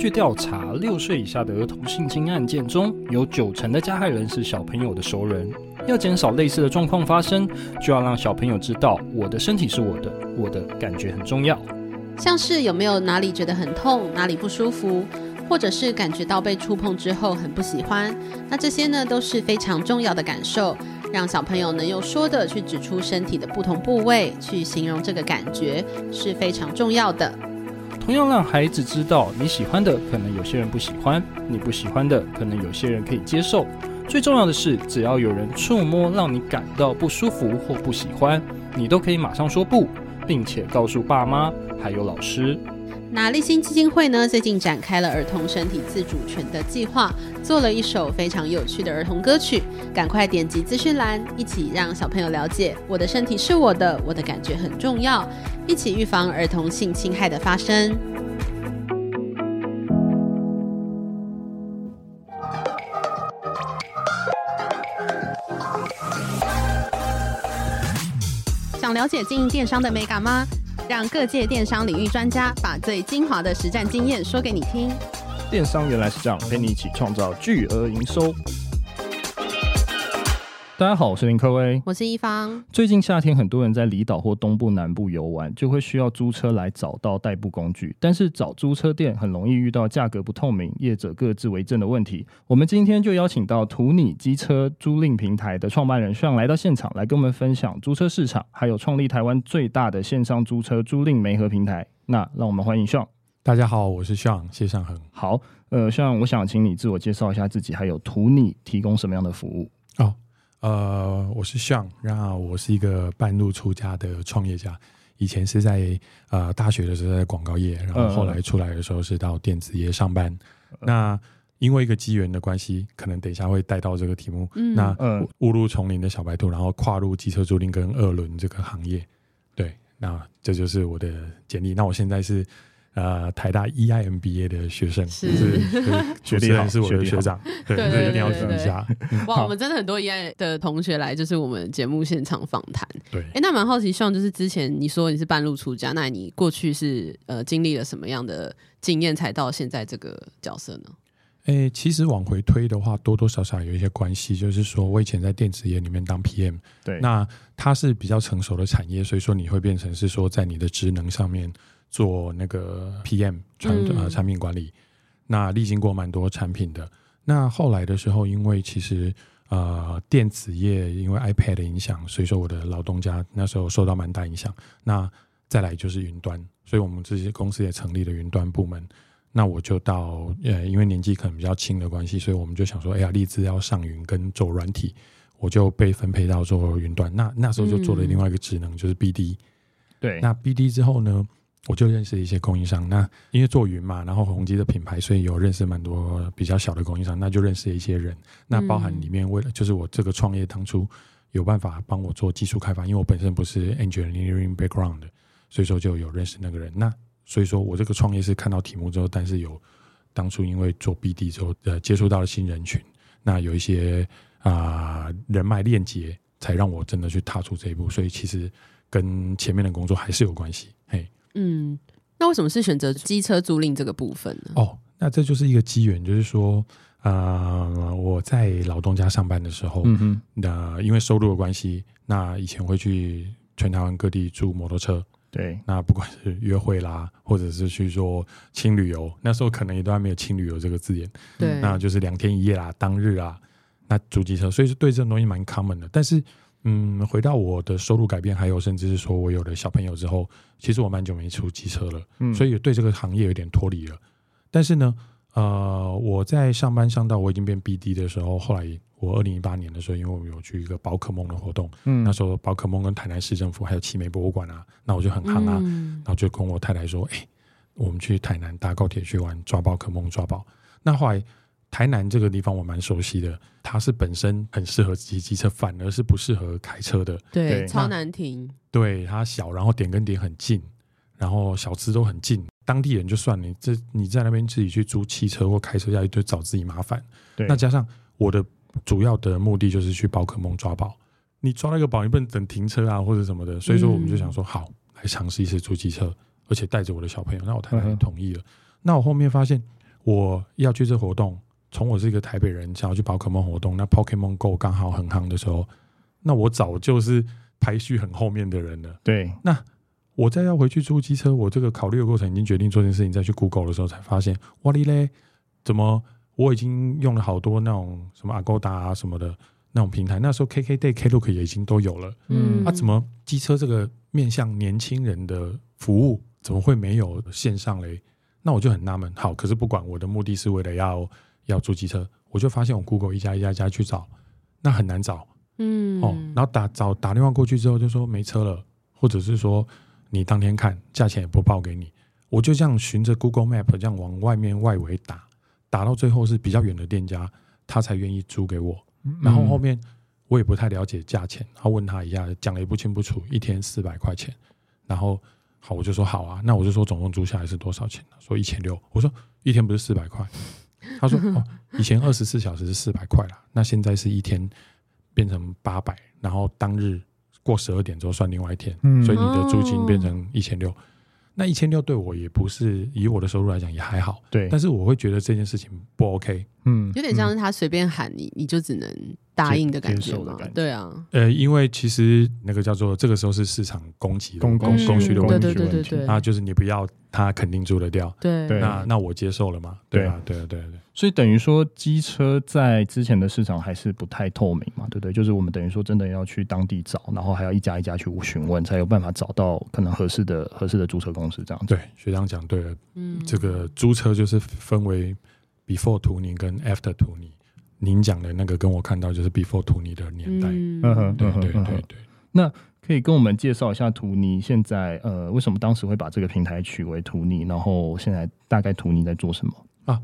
据调查，六岁以下的儿童性侵案件中有九成的加害人是小朋友的熟人。要减少类似的状况发生，就要让小朋友知道，我的身体是我的，我的感觉很重要。像是有没有哪里觉得很痛，哪里不舒服，或者是感觉到被触碰之后很不喜欢，那这些呢都是非常重要的感受，让小朋友能用说的去指出身体的不同部位，去形容这个感觉是非常重要的。同样让孩子知道，你喜欢的可能有些人不喜欢，你不喜欢的可能有些人可以接受。最重要的是，只要有人触摸让你感到不舒服或不喜欢，你都可以马上说不，并且告诉爸妈还有老师。那立新基金会呢，最近展开了儿童身体自主权的计划，做了一首非常有趣的儿童歌曲。赶快点击资讯栏，一起让小朋友了解我的身体是我的，我的感觉很重要，一起预防儿童性侵害的发生。想了解经营电商的美感吗？让各界电商领域专家把最精华的实战经验说给你听。电商原来是这样，陪你一起创造巨额营收。大家好，我是林科威，我是一方。最近夏天，很多人在离岛或东部、南部游玩，就会需要租车来找到代步工具。但是找租车店很容易遇到价格不透明、业者各自为政的问题。我们今天就邀请到图你机车租赁平台的创办人 Sean 来到现场，来跟我们分享租车市场，还有创立台湾最大的线上租车租赁媒合平台。那让我们欢迎 Sean。大家好，我是 Sean 谢尚恒。好，呃，Sean，我想请你自我介绍一下自己，还有图你提供什么样的服务？哦。呃，我是 Sean，然后我是一个半路出家的创业家。以前是在呃大学的时候在广告业，然后后来出来的时候是到电子业上班。嗯、那因为一个机缘的关系，可能等一下会带到这个题目。嗯、那误入丛林的小白兔，然后跨入机车租赁跟二轮这个行业。对，那这就是我的简历。那我现在是。呃，台大 EIMBA 的学生是，是 学弟好，是我的学长，对，一定要听一下。哇，我们真的很多 EI 的同学来，就是我们节目现场访谈。对，哎、欸，那蛮好奇，希望就是之前你说你是半路出家，那你过去是呃经历了什么样的经验，才到现在这个角色呢？哎、欸，其实往回推的话，多多少少有一些关系，就是说我以前在电子业里面当 PM，对，那它是比较成熟的产业，所以说你会变成是说在你的职能上面。做那个 PM 产呃产品管理，那历经过蛮多产品的。那后来的时候，因为其实呃电子业因为 iPad 的影响，所以说我的老东家那时候受到蛮大影响。那再来就是云端，所以我们这些公司也成立了云端部门。那我就到呃因为年纪可能比较轻的关系，所以我们就想说，哎呀，立志要上云跟走软体，我就被分配到做云端。那那时候就做了另外一个职能，嗯、就是 BD。对，那 BD 之后呢？我就认识一些供应商，那因为做云嘛，然后宏基的品牌，所以有认识蛮多比较小的供应商，那就认识一些人。那包含里面为了就是我这个创业当初有办法帮我做技术开发，因为我本身不是 engineering background，所以说就有认识那个人。那所以说我这个创业是看到题目之后，但是有当初因为做 BD 之后，呃，接触到了新人群，那有一些啊、人脉链接，才让我真的去踏出这一步。所以其实跟前面的工作还是有关系，嘿。嗯，那为什么是选择机车租赁这个部分呢？哦，那这就是一个机缘，就是说，呃，我在老东家上班的时候，嗯哼，那因为收入的关系，那以前会去全台湾各地租摩托车，对，那不管是约会啦，或者是去做轻旅游，那时候可能也都还没有轻旅游这个字眼，对，那就是两天一夜啦，当日啊，那租机车，所以是对这种东西蛮 common 的，但是。嗯，回到我的收入改变，还有甚至是说我有了小朋友之后，其实我蛮久没出机车了，嗯，所以对这个行业有点脱离了。但是呢，呃，我在上班上到我已经变 BD 的时候，后来我二零一八年的时候，因为我们有去一个宝可梦的活动，嗯，那时候宝可梦跟台南市政府还有奇美博物馆啊，那我就很夯啊，嗯、然后就跟我太太说，哎、欸，我们去台南搭高铁去玩抓宝可梦抓宝。那后来台南这个地方我蛮熟悉的，它是本身很适合骑机车，反而是不适合开车的，对，超难停，对，它小，然后点跟点很近，然后小吃都很近。当地人就算你这你在那边自己去租汽车或开车，下去，就找自己麻烦。对，那加上我的主要的目的就是去宝可梦抓宝，你抓那个宝，你不能等停车啊或者什么的。所以说，我们就想说，好，来尝试一次租机车，而且带着我的小朋友。那我太太也同意了。嗯、那我后面发现，我要去这活动，从我是一个台北人，想要去宝可梦活动，那 Pokemon Go 刚好很夯的时候，那我早就是排序很后面的人了。对，那。我再要回去租机车，我这个考虑的过程已经决定做这件事情，再去 Google 的时候才发现，哇哩嘞，怎么我已经用了好多那种什么 Agoda 啊什么的那种平台，那时候 KKday、Klook 也已经都有了，嗯，啊，怎么机车这个面向年轻人的服务怎么会没有线上嘞？那我就很纳闷。好，可是不管我的目的是为了要要租机车，我就发现我 Google 一家一家一家去找，那很难找，嗯，哦，然后打找打电话过去之后就说没车了，或者是说。你当天看价钱也不报给你，我就这样循着 Google Map 这样往外面外围打，打到最后是比较远的店家，他才愿意租给我。然后后面我也不太了解价钱，他问他一下，讲的也不清不楚，一天四百块钱。然后好，我就说好啊，那我就说总共租下来是多少钱？说一千六。我说一天不是四百块？他说哦，以前二十四小时是四百块啦，那现在是一天变成八百，然后当日。过十二点之后算另外一天，嗯、所以你的租金变成一千六。那一千六对我也不是以我的收入来讲也还好，对。但是我会觉得这件事情不 OK，嗯，有点像是他随便喊你，你就只能答应的感觉嘛，对啊。呃，因为其实那个叫做这个时候是市场供给供供供需的问题，对对对对，那就是你不要，他肯定租得掉，对。那那我接受了嘛，对啊，对啊，对对。所以等于说，机车在之前的市场还是不太透明嘛，对不对？就是我们等于说，真的要去当地找，然后还要一家一家去询问，才有办法找到可能合适的、合适的租车公司这样子。对，学长讲对了，嗯，这个租车就是分为 before 图尼跟 after 图尼。您讲的那个跟我看到就是 before 图尼的年代，嗯哼，对对对对。那可以跟我们介绍一下图尼现在呃，为什么当时会把这个平台取为图尼？然后现在大概图尼在做什么啊？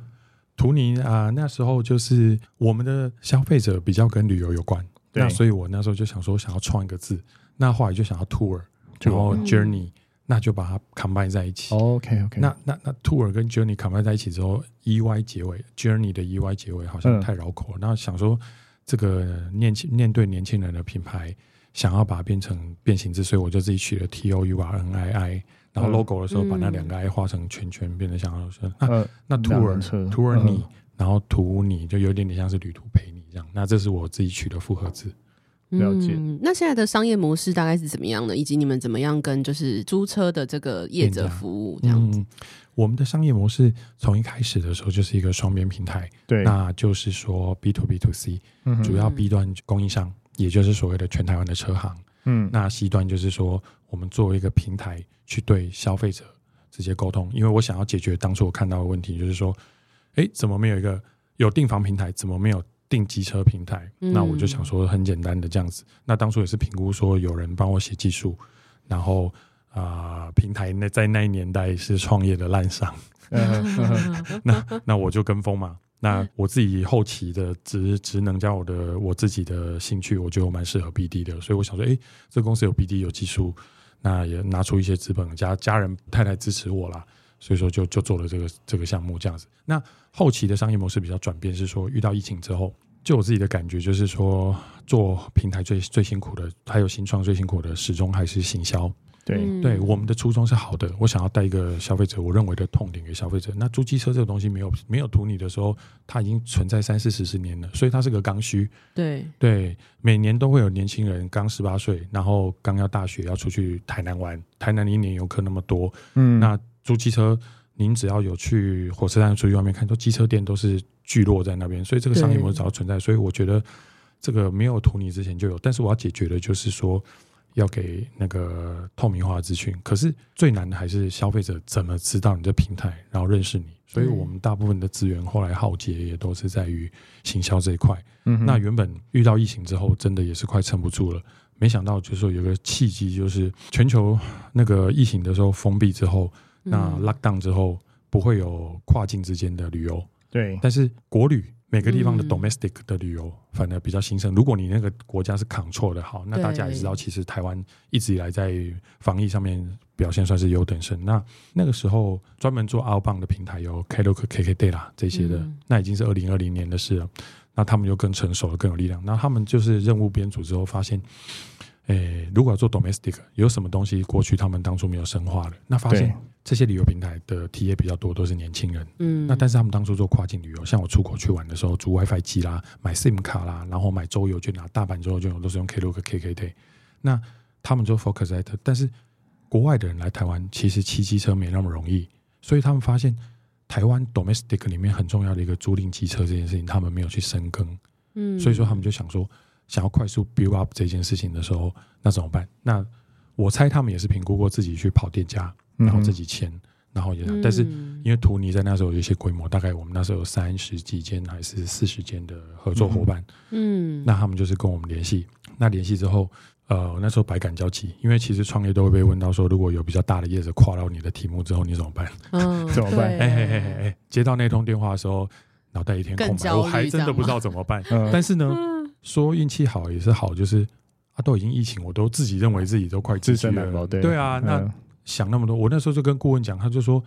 图尼啊，那时候就是我们的消费者比较跟旅游有关，对那所以我那时候就想说，想要创一个字，那后来就想要 tour，然后 journey，、嗯、那就把它 combine 在一起。OK OK，那那那 tour 跟 journey combine 在一起之后，e y 结尾，journey 的 e y 结尾好像太绕口了。那、嗯、想说这个年轻面对年轻人的品牌，想要把它变成变形字，所以我就自己取了 t o u r n i i。然后 logo 的时候，把那两个 i 画成圈圈，变得像那那 tour tour 你，然后图你就有点点像是旅途陪你这样。那这是我自己取的复合字。了解。那现在的商业模式大概是怎么样的？以及你们怎么样跟就是租车的这个业者服务这样子？我们的商业模式从一开始的时候就是一个双边平台，对，那就是说 B to B to C，主要 B 端供应商，也就是所谓的全台湾的车行。嗯，那 C 端就是说，我们作为一个平台去对消费者直接沟通，因为我想要解决当初我看到的问题，就是说，哎，怎么没有一个有订房平台，怎么没有订机车平台？嗯、那我就想说，很简单的这样子。那当初也是评估说，有人帮我写技术，然后啊、呃，平台那在那一年代是创业的烂商，那那我就跟风嘛。那我自己后期的职职能加我的我自己的兴趣，我觉得我蛮适合 BD 的，所以我想说，哎、欸，这公司有 BD 有技术，那也拿出一些资本，家家人太太支持我啦，所以说就就做了这个这个项目这样子。那后期的商业模式比较转变，是说遇到疫情之后，就我自己的感觉就是说，做平台最最辛苦的，还有新创最辛苦的，始终还是行销。对对，我们的初衷是好的。我想要带一个消费者，我认为的痛点给消费者。那租机车这个东西没有没有图你的时候，它已经存在三四十十年了，所以它是个刚需。对对，每年都会有年轻人刚十八岁，然后刚要大学要出去台南玩。台南一年游客那么多，嗯，那租机车，您只要有去火车站出去外面看，说机车店都是聚落在那边，所以这个商业模式早就存在。所以我觉得这个没有图你之前就有，但是我要解决的就是说。要给那个透明化的资讯。可是最难的还是消费者怎么知道你的平台，然后认识你。所以我们大部分的资源后来耗竭也都是在于行销这一块。嗯，那原本遇到疫情之后，真的也是快撑不住了。没想到就是说有个契机，就是全球那个疫情的时候封闭之后，那 lockdown 之后不会有跨境之间的旅游。对，但是国旅。每个地方的 domestic 的旅游反而比较兴盛。如果你那个国家是 control 的好，那大家也知道，其实台湾一直以来在防疫上面表现算是优等生。那那个时候专门做 outbound 的平台有 Klook、KKday 啦这些的，那已经是二零二零年的事了。那他们就更成熟了，更有力量。那他们就是任务编组之后发现，诶，如果要做 domestic，有什么东西过去他们当初没有深化的？那发现。这些旅游平台的体验比较多，都是年轻人。嗯，那但是他们当初做跨境旅游，像我出国去玩的时候，租 WiFi 机啦，买 SIM 卡啦，然后买周游券拿大阪周游券，我都是用 Klook、KKday。那他们就 focus 在这，但是国外的人来台湾，其实骑机车没那么容易，所以他们发现台湾 domestic 里面很重要的一个租赁机车这件事情，他们没有去深耕。嗯，所以说他们就想说，想要快速 build up 这件事情的时候，那怎么办？那我猜他们也是评估过自己去跑店家。然后自己签，然后也，嗯、但是因为图尼在那时候有一些规模，大概我们那时候有三十几间还是四十间的合作伙伴，嗯，那他们就是跟我们联系，那联系之后，呃，那时候百感交集，因为其实创业都会被问到说，如果有比较大的业者跨到你的题目之后，你怎么办？嗯、怎么办？哎哎哎哎，接到那通电话的时候，脑袋一片空白，我还真的不知道怎么办。嗯、但是呢，说运气好也是好，就是啊，都已经疫情，我都自己认为自己都快自身了，对对啊，那。嗯想那么多，我那时候就跟顾问讲，他就说：“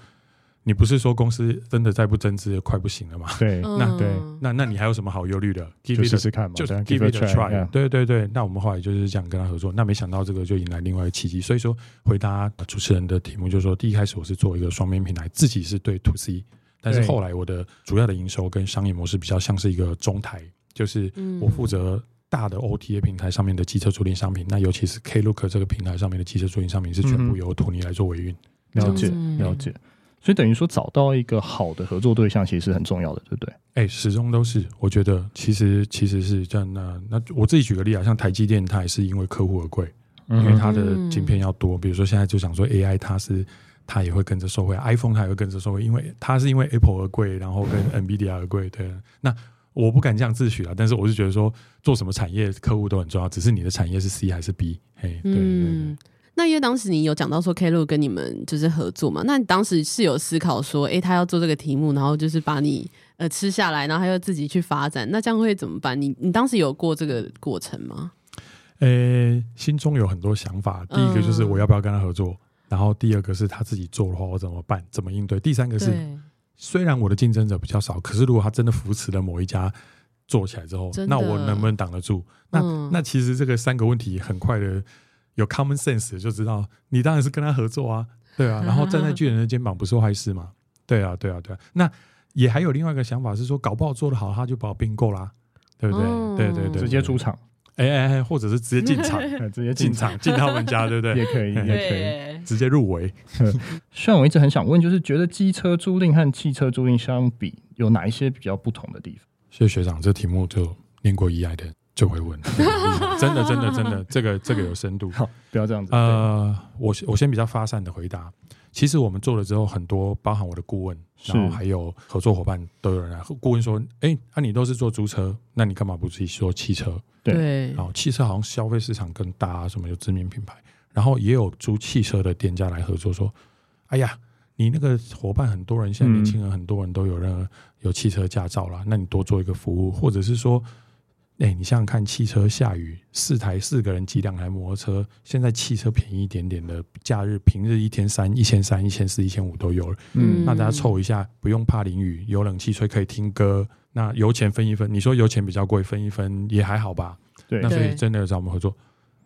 你不是说公司真的再不增资快不行了吗？对，那对，那那你还有什么好忧虑的？就试试看嘛，就 give it a try。对对对，那我们后来就是这样跟他合作。那没想到这个就引来另外一个契机。所以说，回答主持人的题目，就是说，第一开始我是做一个双边平台，自己是对 to C，但是后来我的主要的营收跟商业模式比较像是一个中台，就是我负责。大的 OTA 平台上面的机车租赁商品，那尤其是 Klook 这个平台上面的机车租赁商品是全部由图尼来做维运。了解了解，所以等于说找到一个好的合作对象，其实是很重要的，对不对？哎、欸，始终都是。我觉得其实其实是这样。那那我自己举个例啊，像台积电，它也是因为客户而贵，因为它的晶片要多。比如说现在就想说 AI，它是它也会跟着受惠，iPhone 它也会跟着受惠，因为它是因为 Apple 而贵，然后跟 NVIDIA 而贵。对，那。我不敢这样自诩啊，但是我是觉得说，做什么产业客户都很重要，只是你的产业是 C 还是 B？嘿，对对那因为当时你有讲到说 Klook 跟你们就是合作嘛，那你当时是有思考说，哎、欸，他要做这个题目，然后就是把你呃吃下来，然后他又自己去发展，那这样会怎么办？你你当时有过这个过程吗？呃、欸，心中有很多想法。第一个就是我要不要跟他合作，嗯、然后第二个是他自己做的话，我怎么办？怎么应对？第三个是。虽然我的竞争者比较少，可是如果他真的扶持了某一家做起来之后，那我能不能挡得住？那、嗯、那其实这个三个问题很快的有 common sense 就知道，你当然是跟他合作啊，对啊，然后站在巨人的肩膀不是坏事嘛，对啊，对啊，对啊。那也还有另外一个想法是说，搞不好做得好，他就把我并购啦，对不对？嗯、对，对对对，直接出场。哎哎哎，或者是直接进场，直接进场进他们家，对不对？也可以，也可以直接入围。虽然我一直很想问，就是觉得机车租赁和汽车租赁相比，有哪一些比较不同的地方？谢谢学长，这题目就念过一爱的就会问，真的真的真的，这个这个有深度。好，不要这样子。呃，我我先比较发散的回答。其实我们做了之后，很多包含我的顾问，然后还有合作伙伴都有人来。顾问说：“哎，那你都是做租车，那你干嘛不自己做汽车？”对，然后汽车好像消费市场更大，啊什么有知名品牌，然后也有租汽车的店家来合作，说：“哎呀，你那个伙伴很多人，现在年轻人很多人都有人有汽车驾照了，那你多做一个服务，或者是说。”哎、欸，你想想看，汽车下雨，四台四个人挤两台摩托车，现在汽车便宜一点点的，假日平日一天三一千三、一千四、一千五都有了。嗯，那大家凑一下，不用怕淋雨，有冷气吹，可以听歌。那油钱分一分，你说油钱比较贵，分一分也还好吧？对，那所以真的找我们合作。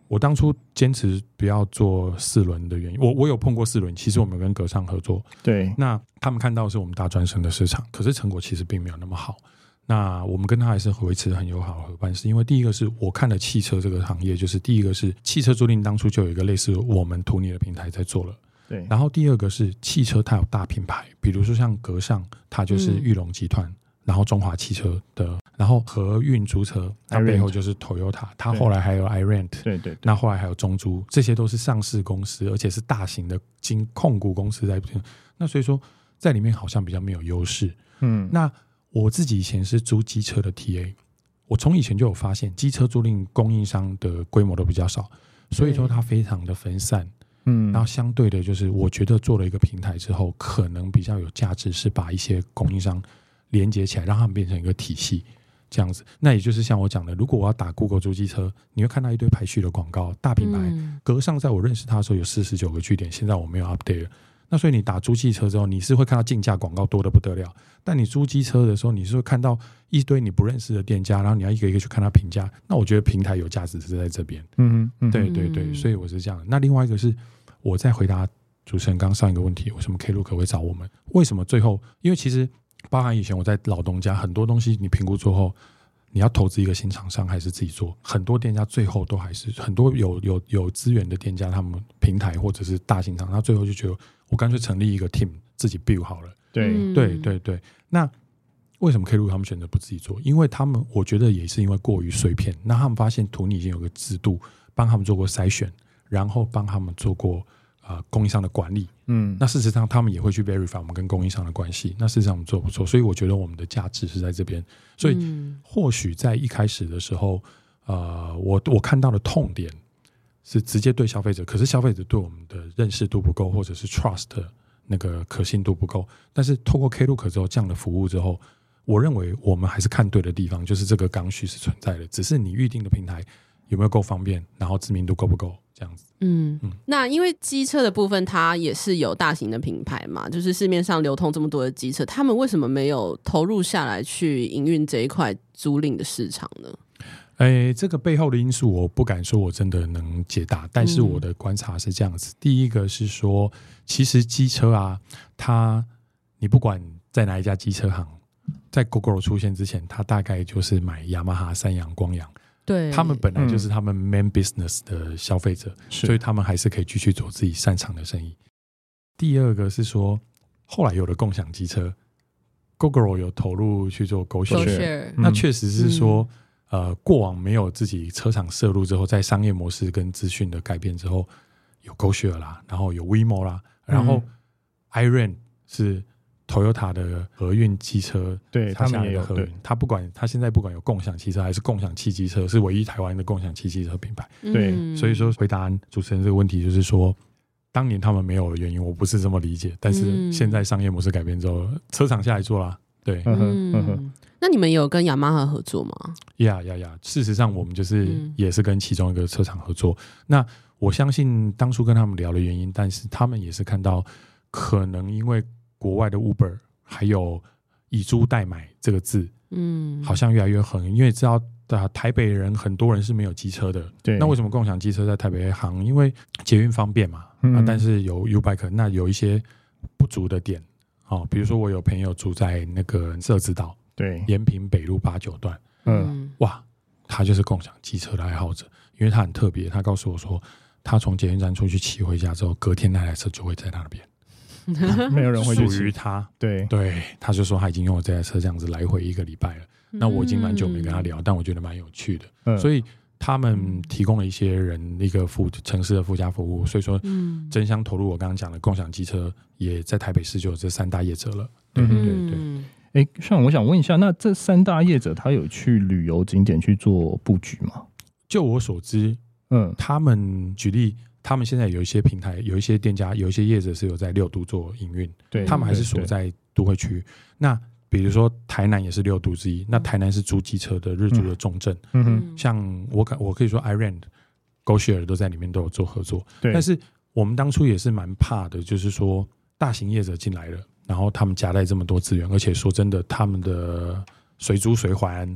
我当初坚持不要做四轮的原因，我我有碰过四轮，其实我们跟格上合作，对，那他们看到的是我们大专生的市场，可是成果其实并没有那么好。那我们跟他还是维持很友好的伙伴，是因为第一个是我看了汽车这个行业，就是第一个是汽车租赁当初就有一个类似我们图尼的平台在做了，对。然后第二个是汽车它有大品牌，比如说像格上，它就是裕隆集团，嗯、然后中华汽车的然后和运租车，它背后就是 Toyota，它后来还有 iRent，对对，那后来还有中租，这些都是上市公司，而且是大型的金控股公司在。那所以说，在里面好像比较没有优势。嗯，那我自己以前是租机车的 TA，我从以前就有发现，机车租赁供应商的规模都比较少，所以说它非常的分散。嗯，然后相对的，就是我觉得做了一个平台之后，可能比较有价值，是把一些供应商连接起来，让他们变成一个体系。这样子，那也就是像我讲的，如果我要打 Google 租机车，你会看到一堆排序的广告，大品牌。嗯、格上在我认识他的时候有四十九个据点，现在我没有 update 了。那所以你打租汽车之后，你是会看到竞价广告多的不得了。但你租机车的时候，你是会看到一堆你不认识的店家，然后你要一个一个去看他评价。那我觉得平台有价值是在这边。嗯嗯，对对对，所以我是这样。那另外一个是我在回答主持人刚上一个问题，为什么 Klook 会找我们？为什么最后？因为其实。包含以前我在老东家，很多东西你评估之后，你要投资一个新厂商还是自己做？很多店家最后都还是很多有有有资源的店家，他们平台或者是大型厂，他最后就觉得我干脆成立一个 team 自己 build 好了。对、嗯、对对对。那为什么 Klook 他们选择不自己做？因为他们我觉得也是因为过于碎片。那他们发现图你已经有个制度帮他们做过筛选，然后帮他们做过。啊、呃，供应商的管理，嗯，那事实上他们也会去 verify 我们跟供应商的关系。那事实上我们做不错，所以我觉得我们的价值是在这边。所以或许在一开始的时候，呃，我我看到的痛点是直接对消费者，可是消费者对我们的认识度不够，或者是 trust 那个可信度不够。但是透过 Klook 之后这样的服务之后，我认为我们还是看对的地方，就是这个刚需是存在的，只是你预定的平台有没有够方便，然后知名度够不够。这样子，嗯，那因为机车的部分，它也是有大型的品牌嘛，就是市面上流通这么多的机车，他们为什么没有投入下来去营运这一块租赁的市场呢？哎、欸，这个背后的因素我不敢说，我真的能解答。但是我的观察是这样子：嗯、第一个是说，其实机车啊，它你不管在哪一家机车行，在 Gogoro 出现之前，它大概就是买雅马哈、三阳、光阳。对，他们本来就是他们 main business 的消费者，嗯，所以他们还是可以继续做自己擅长的生意。第二个是说，后来有了共享机车，Google 有投入去做 GoShare，那确实是说，嗯，呃，过往没有自己车厂摄入之后，在商业模式跟资讯的改变之后，有 GoShare 啦，然后有 WeMo 啦，然后 iRent 是。Toyota 的合运机车，对他们也有合运。他不管他现在不管有共享汽车还是共享汽机车，是唯一台湾的共享汽机车品牌。对，所以说回答主持人这个问题，就是说当年他们没有的原因，我不是这么理解。但是现在商业模式改变之后，车厂下来做啦。对，嗯嗯。那你们有跟雅马哈合作吗？呀呀呀！事实上，我们就是也是跟其中一个车厂合作。那我相信当初跟他们聊的原因，但是他们也是看到可能因为。国外的 Uber 还有以租代买这个字，嗯，好像越来越狠，因为知道的台北人很多人是没有机车的，对。那为什么共享机车在台北行？因为捷运方便嘛，嗯、啊，但是有 U-Bike，那有一些不足的点，哦，比如说我有朋友住在那个社子岛，对，延平北路八九段，嗯，哇，他就是共享机车的爱好者，因为他很特别，他告诉我说，他从捷运站出去骑回家之后，隔天那台车就会在他那边。没有人会属于他，对对，他就说他已经用了这台车这样子来回一个礼拜了。嗯、那我已经蛮久没跟他聊，但我觉得蛮有趣的。嗯、所以他们提供了一些人一个附城市的附加服务。所以说，嗯，争相投入我刚刚讲的共享机车，也在台北市就有这三大业者了。对对对。哎，像我想问一下，那这三大业者他有去旅游景点去做布局吗？就我所知，嗯，他们举例。他们现在有一些平台，有一些店家，有一些业者是有在六都做营运，对，他们还是锁在都会区。那比如说台南也是六都之一，那台南是租机车的日租的重镇，嗯哼，像我可我可以说 iRent、GoShare 都在里面都有做合作，对。但是我们当初也是蛮怕的，就是说大型业者进来了，然后他们夹带这么多资源，而且说真的，他们的随租随还。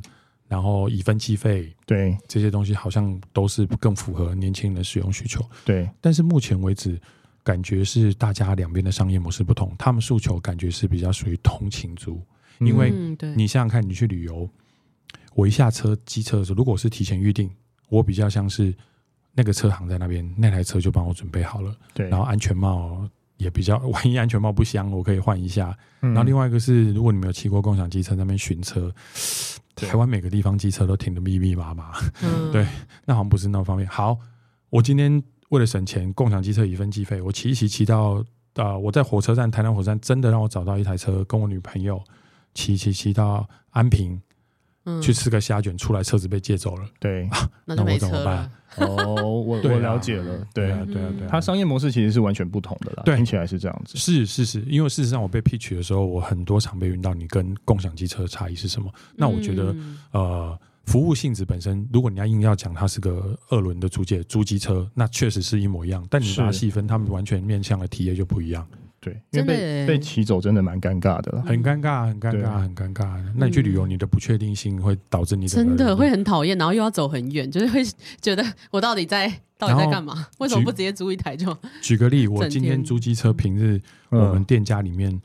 然后以分计费，对这些东西好像都是更符合年轻人的使用需求。对，但是目前为止，感觉是大家两边的商业模式不同，他们诉求感觉是比较属于通勤族。因为你想想看，你去旅游，我一下车机车的时候，如果是提前预定，我比较像是那个车行在那边，那台车就帮我准备好了。对，然后安全帽也比较，万一安全帽不香，我可以换一下。然后另外一个是，如果你没有骑过共享机车，那边巡车。台湾每个地方机车都停得密密麻麻，嗯、对，那好像不是那么方便。好，我今天为了省钱，共享机车一分计费，我骑一骑骑到啊、呃，我在火车站台南火车站真的让我找到一台车，跟我女朋友骑骑骑到安平。去吃个虾卷，出来车子被借走了。对，那我怎么办？哦，我我了解了。对啊，对啊，对啊。它商业模式其实是完全不同的啦。听起来是这样子。是是是，因为事实上我被 pitch 的时候，我很多常被问到你跟共享机车的差异是什么？那我觉得，呃，服务性质本身，如果你要硬要讲它是个二轮的租借租机车，那确实是一模一样。但你把它细分，他们完全面向的体验就不一样。对，因为被被骑走真的蛮尴尬的，很尴尬，很尴尬，很尴尬。那你去旅游，你的不确定性会导致你真的会很讨厌，然后又要走很远，就是会觉得我到底在到底在干嘛？为什么不直接租一台就？举个例，我今天租机车，平日我们店家里面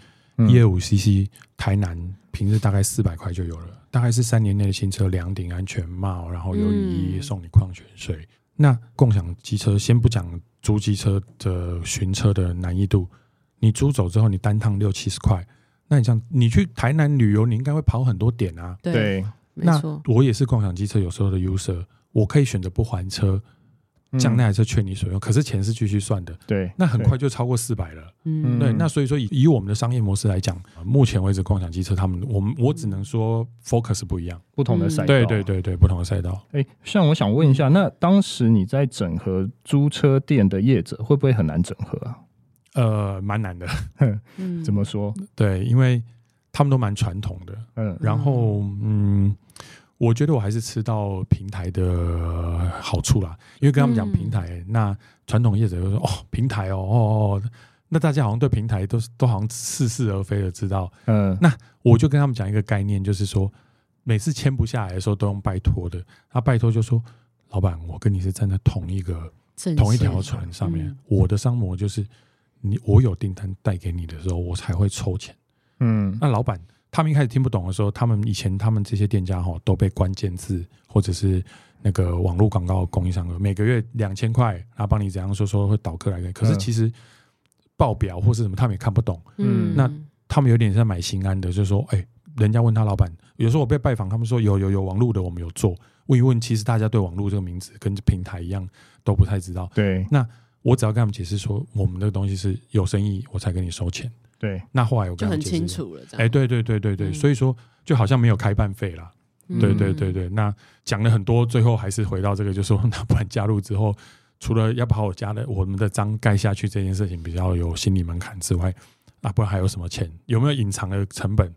一二五 CC 台南平日大概四百块就有了，大概是三年内的新车，两顶安全帽，然后有雨衣，送你矿泉水。那共享机车，先不讲租机车的寻车的难易度。你租走之后，你单趟六七十块，那你像你去台南旅游，你应该会跑很多点啊。对，那我也是共享机车，有时候的 user，我可以选择不还车，将那台车劝你所用，可是钱是继续算的。对，那很快就超过四百了。嗯，对，那所以说以以我们的商业模式来讲，目前为止共享机车他们，我们我只能说 focus 不一样，不同的赛道。对对对对，不同的赛道。哎，像我想问一下，那当时你在整合租车店的业者，会不会很难整合啊？呃，蛮难的，怎么说？对，因为他们都蛮传统的，嗯，然后嗯，我觉得我还是吃到平台的好处啦，因为跟他们讲平台，嗯、那传统业者就说哦，平台哦哦哦，那大家好像对平台都都好像似是而非的知道，嗯，那我就跟他们讲一个概念，就是说每次签不下来的时候都用拜托的，他拜托就说，老板，我跟你是站在同一个同一条船上面，嗯、我的商模就是。你我有订单带给你的时候，我才会抽钱。嗯，那老板他们一开始听不懂的时候，他们以前他们这些店家哈都被关键字或者是那个网络广告供应商每个月两千块，然后帮你怎样说说会导客来给。可是其实报表或是什么他们也看不懂。嗯，那他们有点像买心安的，就是说，哎，人家问他老板，有时候我被拜访，他们说有有有网络的，我们有做。问一问，其实大家对网络这个名字跟平台一样都不太知道。对，那。我只要跟他们解释说，我们这个东西是有生意，我才跟你收钱。对，那后来我跟他们就很清楚了。哎，对对对对对，嗯、所以说就好像没有开办费啦。嗯、对对对对，那讲了很多，最后还是回到这个，就是说那不然加入之后，除了要把我家的我们的章盖下去这件事情比较有心理门槛之外，啊，不然还有什么钱？有没有隐藏的成本？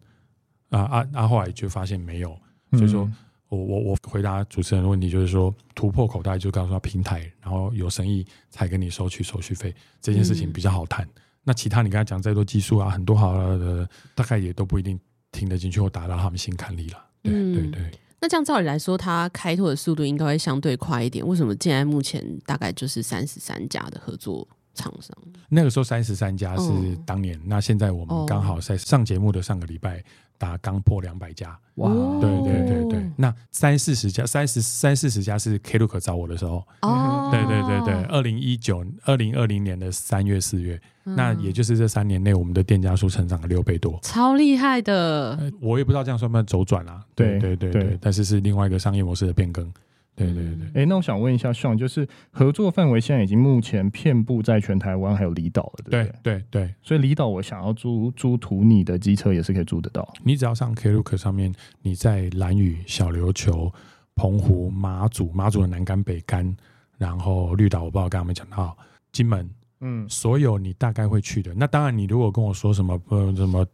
啊啊啊！后来就发现没有，所以说。嗯我我我回答主持人的问题，就是说突破口袋就告诉他平台，然后有生意才跟你收取手续费，这件事情比较好谈。嗯、那其他你刚才讲再多技术啊，很多好的大概也都不一定听得进去或达到他们心坎里了。对、嗯、对对。那这样照理来说，它开拓的速度应该会相对快一点。为什么现在目前大概就是三十三家的合作厂商？那个时候三十三家是当年，哦、那现在我们刚好在上节目的上个礼拜。打刚破两百家，哇！对对对对，那三四十家，三十三四十家是 Klook 找我的时候，哦，对对对对，二零一九二零二零年的三月四月，嗯、那也就是这三年内，我们的店家数成长了六倍多，超厉害的。我也不知道这样算不算走转啊？对对对对，对。但是是另外一个商业模式的变更。对对对，哎、欸，那我想问一下，Sean，就是合作范围现在已经目前遍布在全台湾还有离岛了，对不对？对对对，所以离岛我想要租租图你的机车也是可以租得到。你只要上 Klook 上面，你在兰屿、小琉球、澎湖、马祖、马祖的南竿、北竿，然后绿岛，我不知道刚刚没讲到金门，嗯，所有你大概会去的。那当然，你如果跟我说什么呃什么。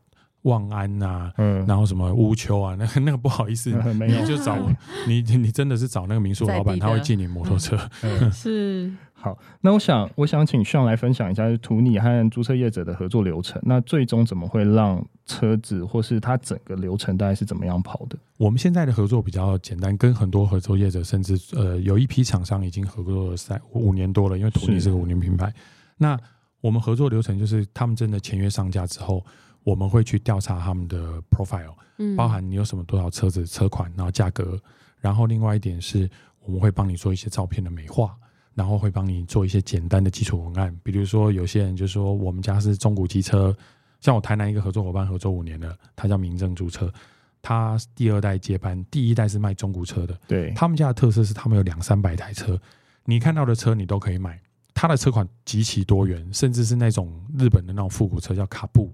望安呐、啊，嗯，然后什么乌丘啊，那 个那个不好意思，嗯、你就找 你，你真的是找那个民宿老板，他会借你摩托车。嗯、是好，那我想我想请 Sean 来分享一下，就是图你和租车业者的合作流程。那最终怎么会让车子或是它整个流程大概是怎么样跑的？我们现在的合作比较简单，跟很多合作业者，甚至呃有一批厂商已经合作了三五年多了，因为图你是个五年品牌。那我们合作流程就是，他们真的签约上架之后。我们会去调查他们的 profile，包含你有什么多少车子车款，然后价格，然后另外一点是我们会帮你做一些照片的美化，然后会帮你做一些简单的基础文案，比如说有些人就说我们家是中古机车，像我台南一个合作伙伴合作五年了，他叫民政租车，他第二代接班，第一代是卖中古车的。对，他们家的特色是他们有两三百台车，你看到的车你都可以买。他的车款极其多元，甚至是那种日本的那种复古车，叫卡布，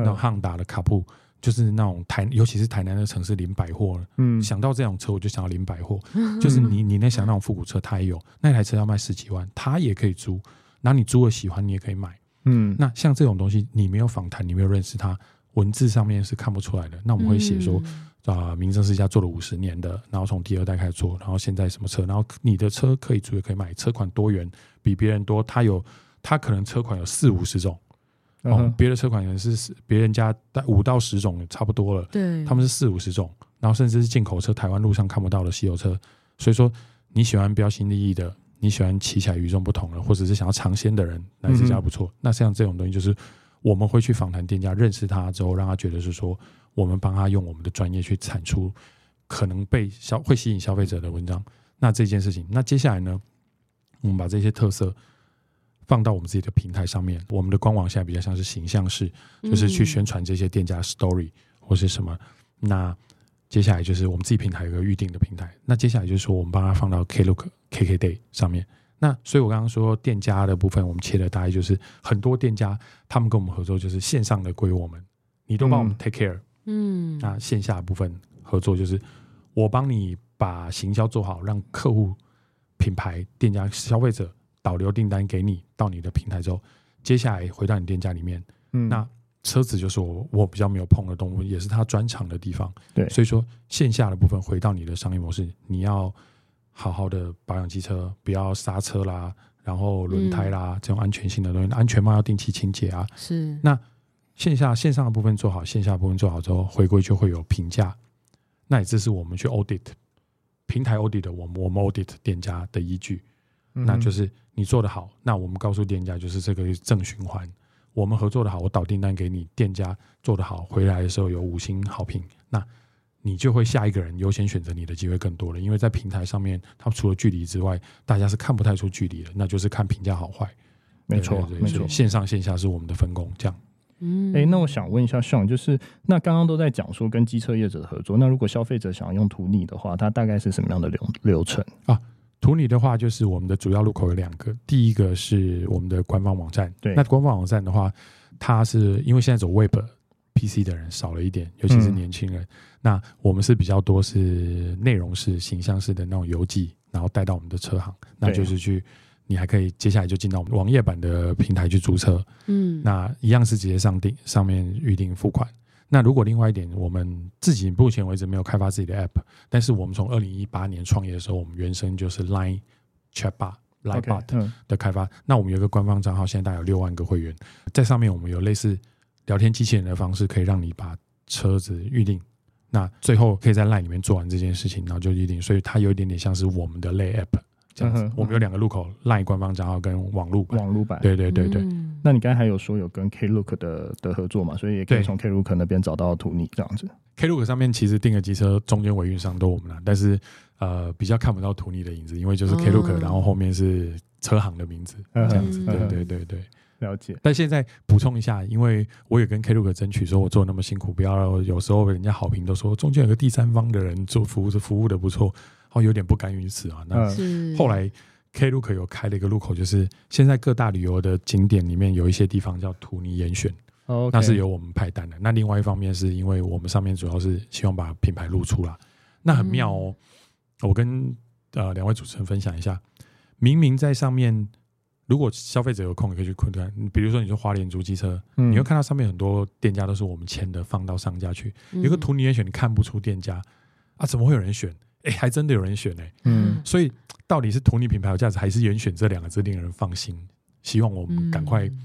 那种汉达的卡布，就是那种台，尤其是台南的城市林百货。嗯，想到这种车，我就想到林百货，就是你你那想那种复古车，它也有那台车要卖十几万，它也可以租。然后你租了喜欢，你也可以买。嗯，那像这种东西，你没有访谈，你没有认识他，文字上面是看不出来的。那我们会写说，啊、嗯，明正世家做了五十年的，然后从第二代开始做，然后现在什么车，然后你的车可以租也可以买，车款多元，比别人多。他有，他可能车款有四五十种，哦，嗯、别的车款可能是别人家五到十种差不多了。对，他们是四五十种，然后甚至是进口车，台湾路上看不到的稀有车。所以说，你喜欢标新立异的。你喜欢骑起来与众不同的，或者是想要尝鲜的人，来这家不错。嗯、那像这种东西，就是我们会去访谈店家，认识他之后，让他觉得是说，我们帮他用我们的专业去产出可能被消会吸引消费者的文章。那这件事情，那接下来呢，我们把这些特色放到我们自己的平台上面。我们的官网现在比较像是形象式，就是去宣传这些店家 story 或是什么。那接下来就是我们自己平台有个预定的平台，那接下来就是说我们帮他放到 Klook KKday 上面。那所以我刚刚说店家的部分，我们切的大概就是很多店家他们跟我们合作，就是线上的归我们，你都帮我们 take care，嗯，那线下的部分合作就是我帮你把行销做好，让客户、品牌、店家、消费者导流订单给你到你的平台之后，接下来回到你店家里面，嗯，那。车子就是我我比较没有碰的动物，也是他专长的地方。对，所以说线下的部分回到你的商业模式，你要好好的保养机车，不要刹车啦，然后轮胎啦、嗯、这种安全性的东西，安全帽要定期清洁啊。是。那线下线上的部分做好，线下部分做好之后，回归就会有评价。那也这是我们去 audit 平台 audit，我们我们 audit 店家的依据。嗯、那就是你做得好，那我们告诉店家就是这个正循环。我们合作的好，我导订单给你，店家做得好，回来的时候有五星好评，那你就会下一个人优先选择你的机会更多了。因为在平台上面，它除了距离之外，大家是看不太出距离的，那就是看评价好坏。没错，没错，线上线下是我们的分工，这样。嗯，哎，那我想问一下，Sean，就是那刚刚都在讲说跟机车业者的合作，那如果消费者想要用图拟的话，它大概是什么样的流流程啊？图里的话，就是我们的主要入口有两个，第一个是我们的官方网站。对，那官方网站的话，它是因为现在走 Web PC 的人少了一点，尤其是年轻人。嗯、那我们是比较多是内容式、形象式的那种游记，然后带到我们的车行，那就是去，你还可以接下来就进到我们网页版的平台去租车。嗯，那一样是直接上订，上面预定付款。那如果另外一点，我们自己目前为止没有开发自己的 App，但是我们从二零一八年创业的时候，我们原生就是 Line Chatbot Line Bot 的开发。那我们有一个官方账号，现在大概有六万个会员，在上面我们有类似聊天机器人的方式，可以让你把车子预定。那最后可以在 Line 里面做完这件事情，然后就预定。所以它有一点点像是我们的类 App。这样子，嗯、我们有两个入口，LINE 官方账号跟网路版。网路版，对对对对。嗯、那你刚才还有说有跟 Klook 的的合作嘛？所以也可以从 Klook 那边找到图拟这样子。Klook 上面其实订的机车中间尾运商都我们了，但是呃比较看不到图拟的影子，因为就是 Klook，、嗯、然后后面是车行的名字这样子。嗯、对对对对，了解。但现在补充一下，因为我也跟 Klook 争取说，我做那么辛苦，不要有时候人家好评都说中间有个第三方的人做服务，服务的不错，然后有点不甘于此啊。那后来。Klook 有开了一个路口，就是现在各大旅游的景点里面有一些地方叫图尼严选，Okay. 那是由我们派单的。那另外一方面是因为我们上面主要是希望把品牌露出啦，那很妙哦。嗯、我跟呃两位主持人分享一下，明明在上面，如果消费者有空，可以去看看。比如说你说花莲租机车，嗯、你会看到上面很多店家都是我们签的，放到商家去。有、嗯、个图拟严选，你看不出店家啊，怎么会有人选？哎，还真的有人选哎，嗯，所以到底是图尼品牌有价值，还是严选这两个字令人放心？希望我们赶快，嗯、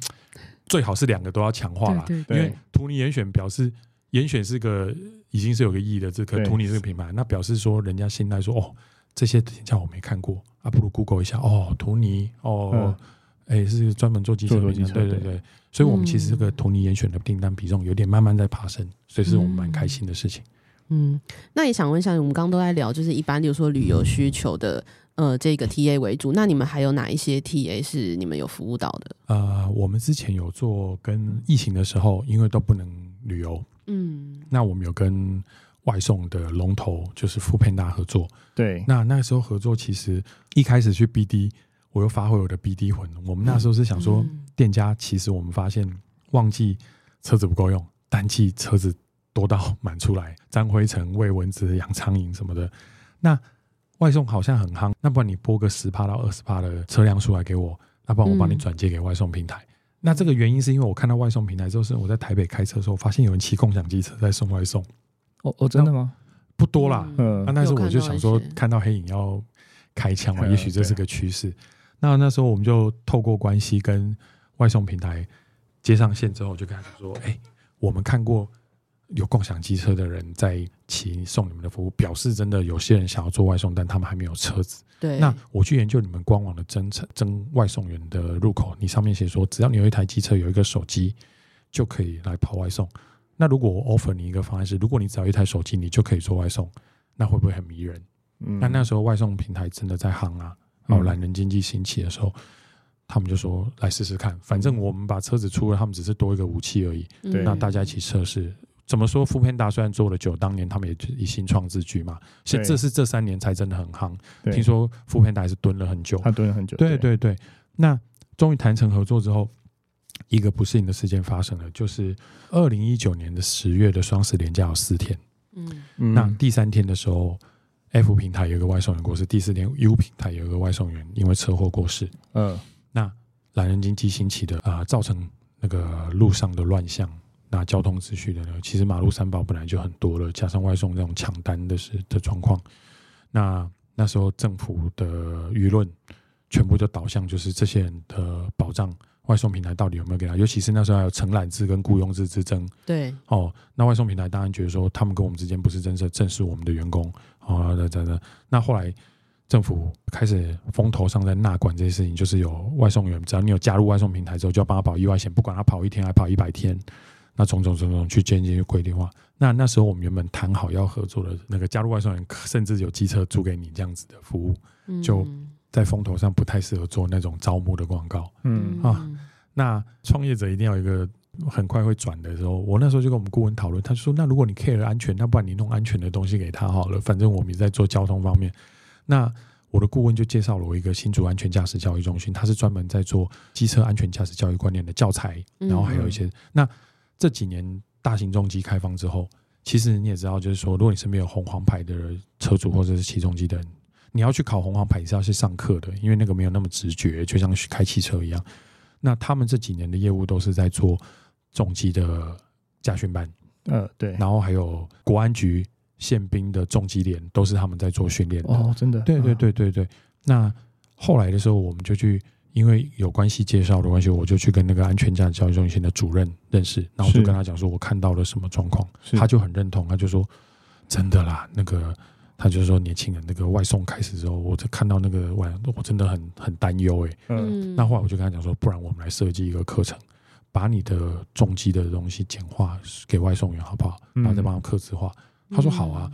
最好是两个都要强化啦，对对对，因为图尼严选表示严选是个已经是有个意义的，这个图尼这个品牌，那表示说人家信赖说哦，这些店家我没看过啊，不如 Google 一下哦，图尼哦，哎、嗯，是专门做机车的，对对对，所以我们其实这个图尼严选的订单比重有点慢慢在爬升，所以是我们蛮开心的事情。嗯嗯，那也想问一下，我们刚刚都在聊，就是一般，比如说旅游需求的，呃，这个 TA 为主。那你们还有哪一些 TA 是你们有服务到的？呃，我们之前有做跟疫情的时候，因为都不能旅游，嗯，那我们有跟外送的龙头就是 foodpanda 合作。对，那那时候合作其实一开始去 BD，我又发挥我的 BD 魂。我们那时候是想说，嗯、店家其实我们发现旺季车子不够用，淡季车子多到满出来，沾灰尘、喂蚊子、养苍蝇什么的。那外送好像很夯，那不然你拨个十趴到二十趴的车辆数来给我，那不然我帮你转接给外送平台。嗯那这个原因是因为我看到外送平台之后，是我在台北开车的时候，发现有人骑共享机车在送外送。哦哦，真的吗？不多啦，嗯。那但是我就想说，看到黑影要开枪嘛，也许这是个趋势。那那时候我们就透过关系跟外送平台接上线之后，就跟他说：“哎，我们看过。”有共享机车的人在骑送你们的服务，表示真的有些人想要做外送，但他们还没有车子。对，那我去研究你们官网的征程征外送员的入口，你上面写说，只要你有一台机车，有一个手机，就可以来跑外送。那如果我 offer 你一个方案是，如果你只要一台手机，你就可以做外送，那会不会很迷人？嗯，那那时候外送平台真的在行啊，哦，懒人经济兴起的时候，他们就说来试试看，反正我们把车子出了，他们只是多一个武器而已。对，那大家一起测试。怎么说？foodpanda 虽然做了久，当年他们也以新创自居嘛。是，这是这三年才真的很夯。听说 foodpanda 还是蹲了很久，他蹲了很久。对对对。那终于谈成合作之后，一个不适应的事件发生了，就是二零一九年的十月的双十连假有四天。嗯。那第三天的时候，F 平台有一个外送员过世；第四天，U 平台有一个外送员因为车祸过世。嗯。那懒人经济兴起的啊，造成那个路上的乱象。那交通秩序的呢？其实马路三宝本来就很多了，加上外送这种抢单的是的状况，那那时候政府的舆论全部就导向就是这些人的保障，外送平台到底有没有给他？尤其是那时候还有承揽制跟雇佣制之争。对，哦，那外送平台当然觉得说他们跟我们之间不是真正正视我们的员工啊，等等等。那后来政府开始风头上在纳管这些事情，就是有外送员，只要你有加入外送平台之后，就要帮他保意外险，不管他跑一天还跑一百天。那种种种种去渐渐去规定化。那那时候我们原本谈好要合作的那个加入外送员，甚至有机车租给你这样子的服务，就在风头上不太适合做那种招募的广告。嗯啊，那创业者一定要有一个很快会转的时候。我那时候就跟我们顾问讨论，他就说：“那如果你 care 安全，那不然你弄安全的东西给他好了。反正我们也在做交通方面。”那我的顾问就介绍了我一个新竹安全驾驶教育中心，他是专门在做机车安全驾驶教育观念的教材，然后还有一些那。这几年大型重机开放之后，其实你也知道，就是说，如果你身边有红黄牌的车主或者是起重机的人，你要去考红黄牌是要去上课的，因为那个没有那么直觉，就像开汽车一样。那他们这几年的业务都是在做重机的驾训班，呃，对，然后还有国安局宪兵的重机连都是他们在做训练的。哦，真的，对对对对对。那后来的时候，我们就去。因为有关系介绍的关系，我就去跟那个安全驾驶教育中心的主任认识，然后我就跟他讲说，我看到了什么状况，他就很认同，他就说真的啦，那个他就说年轻人那个外送开始之后，我就看到那个外，我真的很很担忧哎，嗯，那后来我就跟他讲说，不然我们来设计一个课程，把你的重机的东西简化给外送员好不好？然后再帮他刻字化，他说好啊。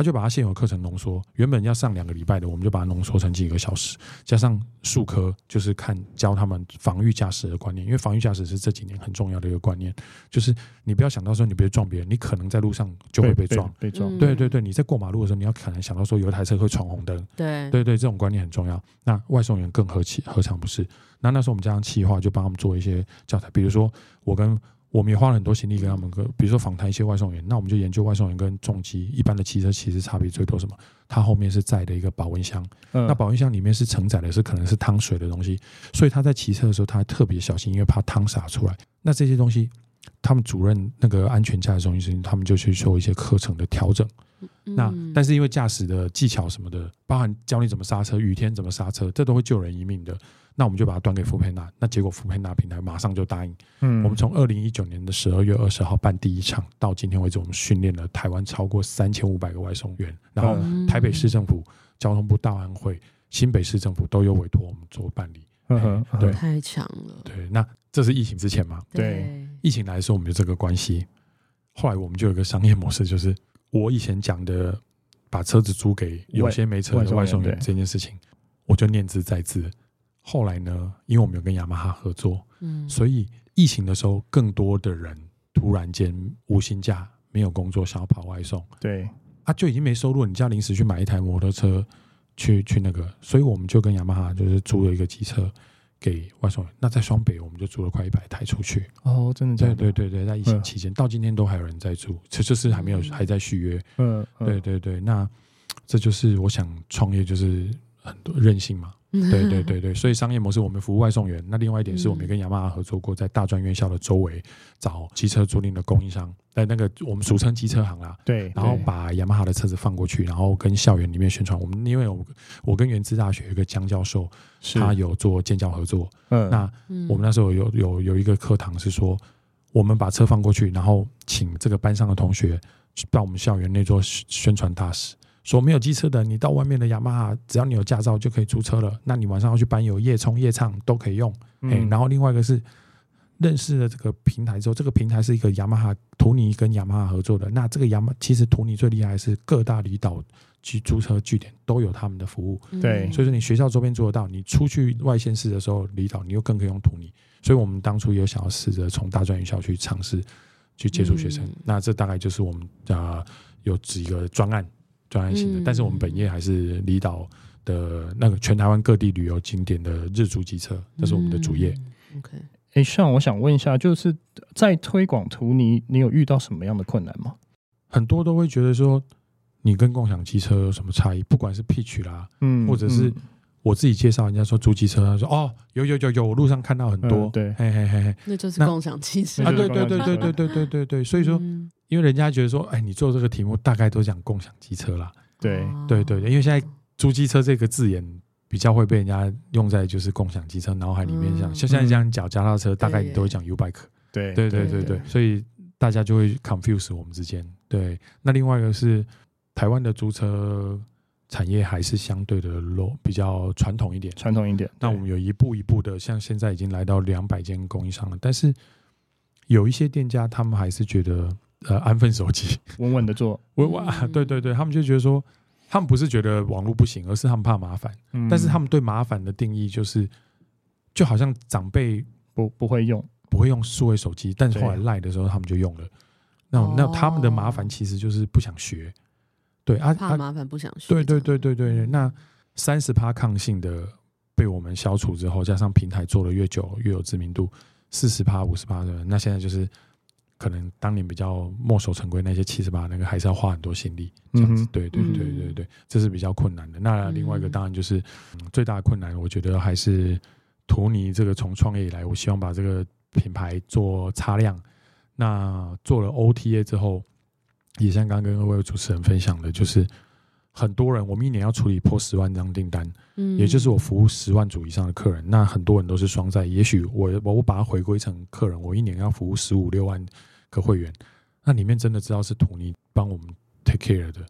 他就把他现有课程浓缩，原本要上两个礼拜的，我们就把它浓缩成几个小时，加上数科，就是看教他们防御驾驶的观念，因为防御驾驶是这几年很重要的一个观念，就是你不要想到说你别撞别人，你可能在路上就会被撞，被，被，被撞，对对对，你在过马路的时候，你要可能想到说有一台车会闯红灯，对对对，这种观念很重要。那外送员更何其何尝不是？那那时候我们加上企划，就帮他们做一些教材，比如说我跟。我们也花了很多心力跟他们，比如说访谈一些外送员，那我们就研究外送员跟重机一般的汽车其实差别最多什么？它后面是载的一个保温箱，那保温箱里面是承载的是可能是汤水的东西，所以他在骑车的时候他还特别小心，因为怕汤洒出来。那这些东西，他们主任那个安全驾驶中心，他们就去做一些课程的调整。那但是因为驾驶的技巧什么的，包含教你怎么刹车，雨天怎么刹车，这都会救人一命的。那我们就把它端给 foodpanda，那结果 foodpanda 平台马上就答应。嗯，我们从二零一九年的十二月二十号办第一场，到今天为止，我们训练了台湾超过三千五百个外送员。然后台北市政府、交通部大安会、新北市政府都有委托我们做办理。嗯，对，太强了。对，那这是疫情之前嘛？对，疫情来的时候，我们就这个关系。后来我们就有一个商业模式，就是我以前讲的，把车子租给有些没车的外送员这件事情，我就念兹在兹。后来呢，因为我们有跟雅马哈合作，嗯，所以疫情的时候，更多的人突然间无薪假没有工作，想要跑外送，对，啊，就已经没收入，你就要临时去买一台摩托车去去那个，所以我们就跟雅马哈就是租了一个机车给外送员。那在双北，我们就租了快一百台出去。哦，真的，对对对对，在疫情期间，嗯、到今天都还有人在租，这就是还没有、嗯、还在续约。嗯，嗯对对对，那这就是我想创业，就是很多任性嘛。对对对对，所以商业模式我们服务外送员。那另外一点是我们跟雅马哈合作过，在大专院校的周围找机车租赁的供应商，在那个我们俗称机车行啦。对，然后把雅马哈的车子放过去，然后跟校园里面宣传。我们因为我我跟元智大学有一个江教授，他有做建教合作。嗯，那我们那时候有有有一个课堂是说，我们把车放过去，然后请这个班上的同学到我们校园内做宣传大使。说没有机车的，你到外面的雅马哈，只要你有驾照就可以租车了。那你晚上要去班游、夜冲、夜唱都可以用。嗯欸、然后另外一个是认识了这个平台之后，这个平台是一个雅马哈图尼跟雅马哈合作的。那这个雅马其实图尼最厉害是各大离岛去租车据点都有他们的服务。对，所以说你学校周边做得到，你出去外县市的时候离岛，你又更可以用图尼。所以我们当初有想要试着从大专院校去尝试去接触学生。嗯、那这大概就是我们啊、呃、有几个专案。专案型的，但是我们本业还是离岛的那个全台湾各地旅游景点的日租机车，这是我们的主业。嗯、OK，哎，像我想问一下，就是在推广图你，你有遇到什么样的困难吗？很多都会觉得说，你跟共享机车有什么差异？不管是 pitch 啦，嗯，或者是我自己介绍人家说租机车，他说哦，有有有有，我路上看到很多，嗯、对，嘿嘿嘿嘿，那就是共享汽车啊，对对对对对对对对对，所以说。嗯因为人家觉得说，哎，你做这个题目大概都讲共享机车啦。对对对，因为现在租机车这个字眼比较会被人家用在就是共享机车脑海里面，像像现在这样讲脚踏车，大概你都会讲 U bike。对对对对对，所以大家就会 confuse 我们之间。对，那另外一个是台湾的租车产业还是相对的 low，比较传统一点。传统一点。那我们有一步一步的，像现在已经来到两百间供应商了，但是有一些店家他们还是觉得。呃，安分守己，稳稳的做，稳稳、啊。对对对，他们就觉得说，他们不是觉得网络不行，而是他们怕麻烦。嗯、但是他们对麻烦的定义就是，就好像长辈不不会用，不会用数位手机，但是后来赖的时候他们就用了。那、哦、那他们的麻烦其实就是不想学。对啊，怕麻烦不想学。对对对对对对，那三十趴抗性的被我们消除之后，加上平台做的越久越有知名度，四十趴五十趴的，那现在就是。可能当年比较墨守成规那些七十八那个还是要花很多心力，这样子，对对对对对，这是比较困难的。那另外一个当然就是最大的困难，我觉得还是图尼这个从创业以来，我希望把这个品牌做擦亮。那做了 OTA 之后，也像刚刚跟各位主持人分享的，就是很多人我们一年要处理破十万张订单，嗯，也就是我服务十万组以上的客人，那很多人都是双载，也许我我我把它回归成客人，我一年要服务十五六万。个会员，那里面真的知道是图尼帮我们 take care 的，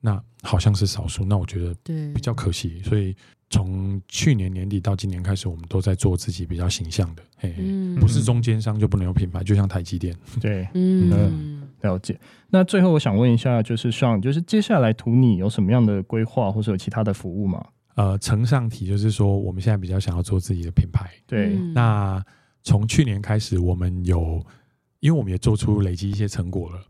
那好像是少数，那我觉得比较可惜。所以从去年年底到今年开始，我们都在做自己比较形象的，嘿嘿，嗯、不是中间商就不能有品牌，就像台积电。对，嗯，嗯，了解。那最后我想问一下，就是 Sean，就是接下来图你有什么样的规划，或者有其他的服务吗？呃，承上题就是说，我们现在比较想要做自己的品牌。对，那从去年开始，我们有。因为我们也做出累积一些成果了，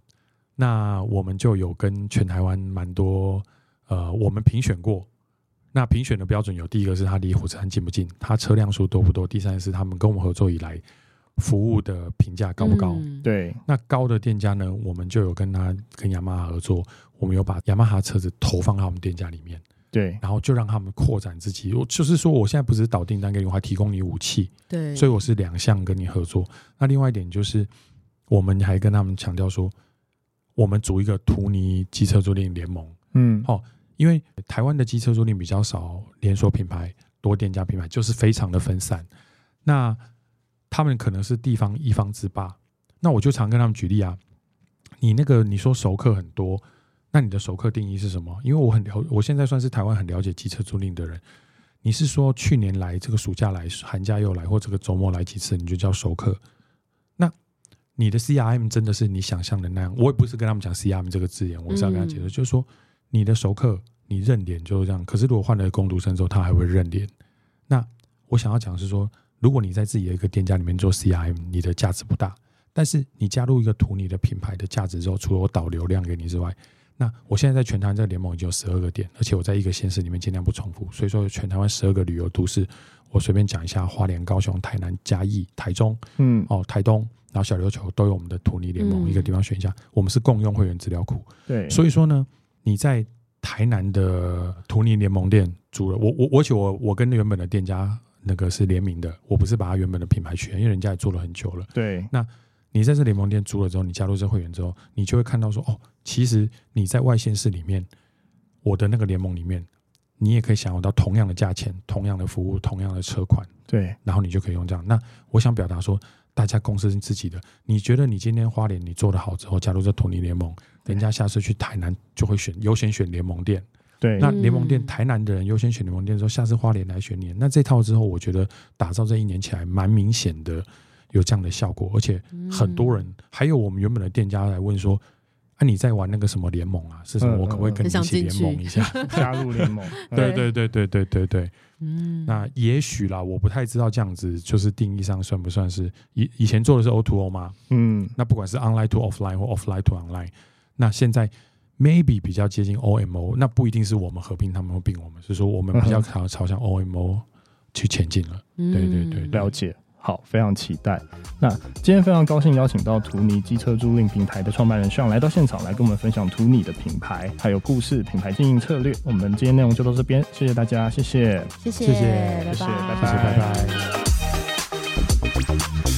那我们就有跟全台湾蛮多呃，我们评选过。那评选的标准有第一个是它离火车站近不近，它车辆数多不多，第三是他们跟我们合作以来服务的评价高不高。嗯、对，那高的店家呢，我们就有跟他跟雅马哈合作，我们有把雅马哈车子投放到我们店家里面。对，然后就让他们扩展自己。我就是说，我现在不是导订单给你，我还提供你武器。对，所以我是两项跟你合作。那另外一点就是。我们还跟他们强调说，我们组一个图尼机车租赁联盟。嗯，哦，因为台湾的机车租赁比较少，连锁品牌多店家品牌就是非常的分散。那他们可能是地方一方之霸。那我就常跟他们举例啊，你那个你说熟客很多，那你的熟客定义是什么？因为我很了，我现在算是台湾很了解机车租赁的人。你是说去年来这个暑假来，寒假又来，或这个周末来几次，你就叫熟客？你的 CRM 真的是你想象的那样？我也不是跟他们讲 CRM 这个字眼，我是要跟他解释，就是说你的熟客，你认脸就是这样。可是如果换了工读生之后，他还会认脸。那我想要讲的是说，如果你在自己的一个店家里面做 CRM，你的价值不大。但是你加入一个图你的品牌的价值之后，除了我导流量给你之外，那我现在在全台湾这个联盟已经有十二个点，而且我在一个县市里面尽量不重复，所以说全台湾十二个旅游都市，我随便讲一下：花莲、高雄、台南、嘉义、台中，嗯，哦，台东，然后小琉球都有我们的图尼联盟，嗯、一个地方选一下，我们是共用会员资料库。对，所以说呢，你在台南的图尼联盟店租了，我我而且我我跟原本的店家那个是联名的，我不是把他原本的品牌权，因为人家也做了很久了。对，那。你在这联盟店租了之后，你加入这会员之后，你就会看到说，哦，其实你在外县市里面，我的那个联盟里面，你也可以享受到同样的价钱、同样的服务、同样的车款，对，然后你就可以用这样。那我想表达说，大家公司是自己的，你觉得你今天花莲你做的好之后，加入这土泥联盟，人家下次去台南就会选优先选联盟店，对，那联盟店台南的人优先选联盟店之后，下次花莲来选你，那这套之后，我觉得打造这一年起来蛮明显的。有这样的效果，而且很多人，还有我们原本的店家来问说：“啊，你在玩那个什么联盟啊？是什么？我可不可以跟你一起联盟一下，加入联盟？” 对对对对对对对。嗯，那也许啦，我不太知道这样子就是定义上算不算是以以前做的是 O to O 吗？嗯，那不管是 Online to Offline 或 Offline to Online，那现在 Maybe 比较接近 O M O，那不一定是我们合并他们会并我们，是说我们比较朝朝向 O M O 去前进了。对对对，了解。好，非常期待。那今天非常高兴邀请到图尼机车租赁平台的创办人 Sean 来到现场，来跟我们分享图尼的品牌还有故事、品牌经营策略。我们今天内容就到这边，谢谢大家，谢谢，谢谢，谢谢，谢谢，拜拜，谢谢，拜拜。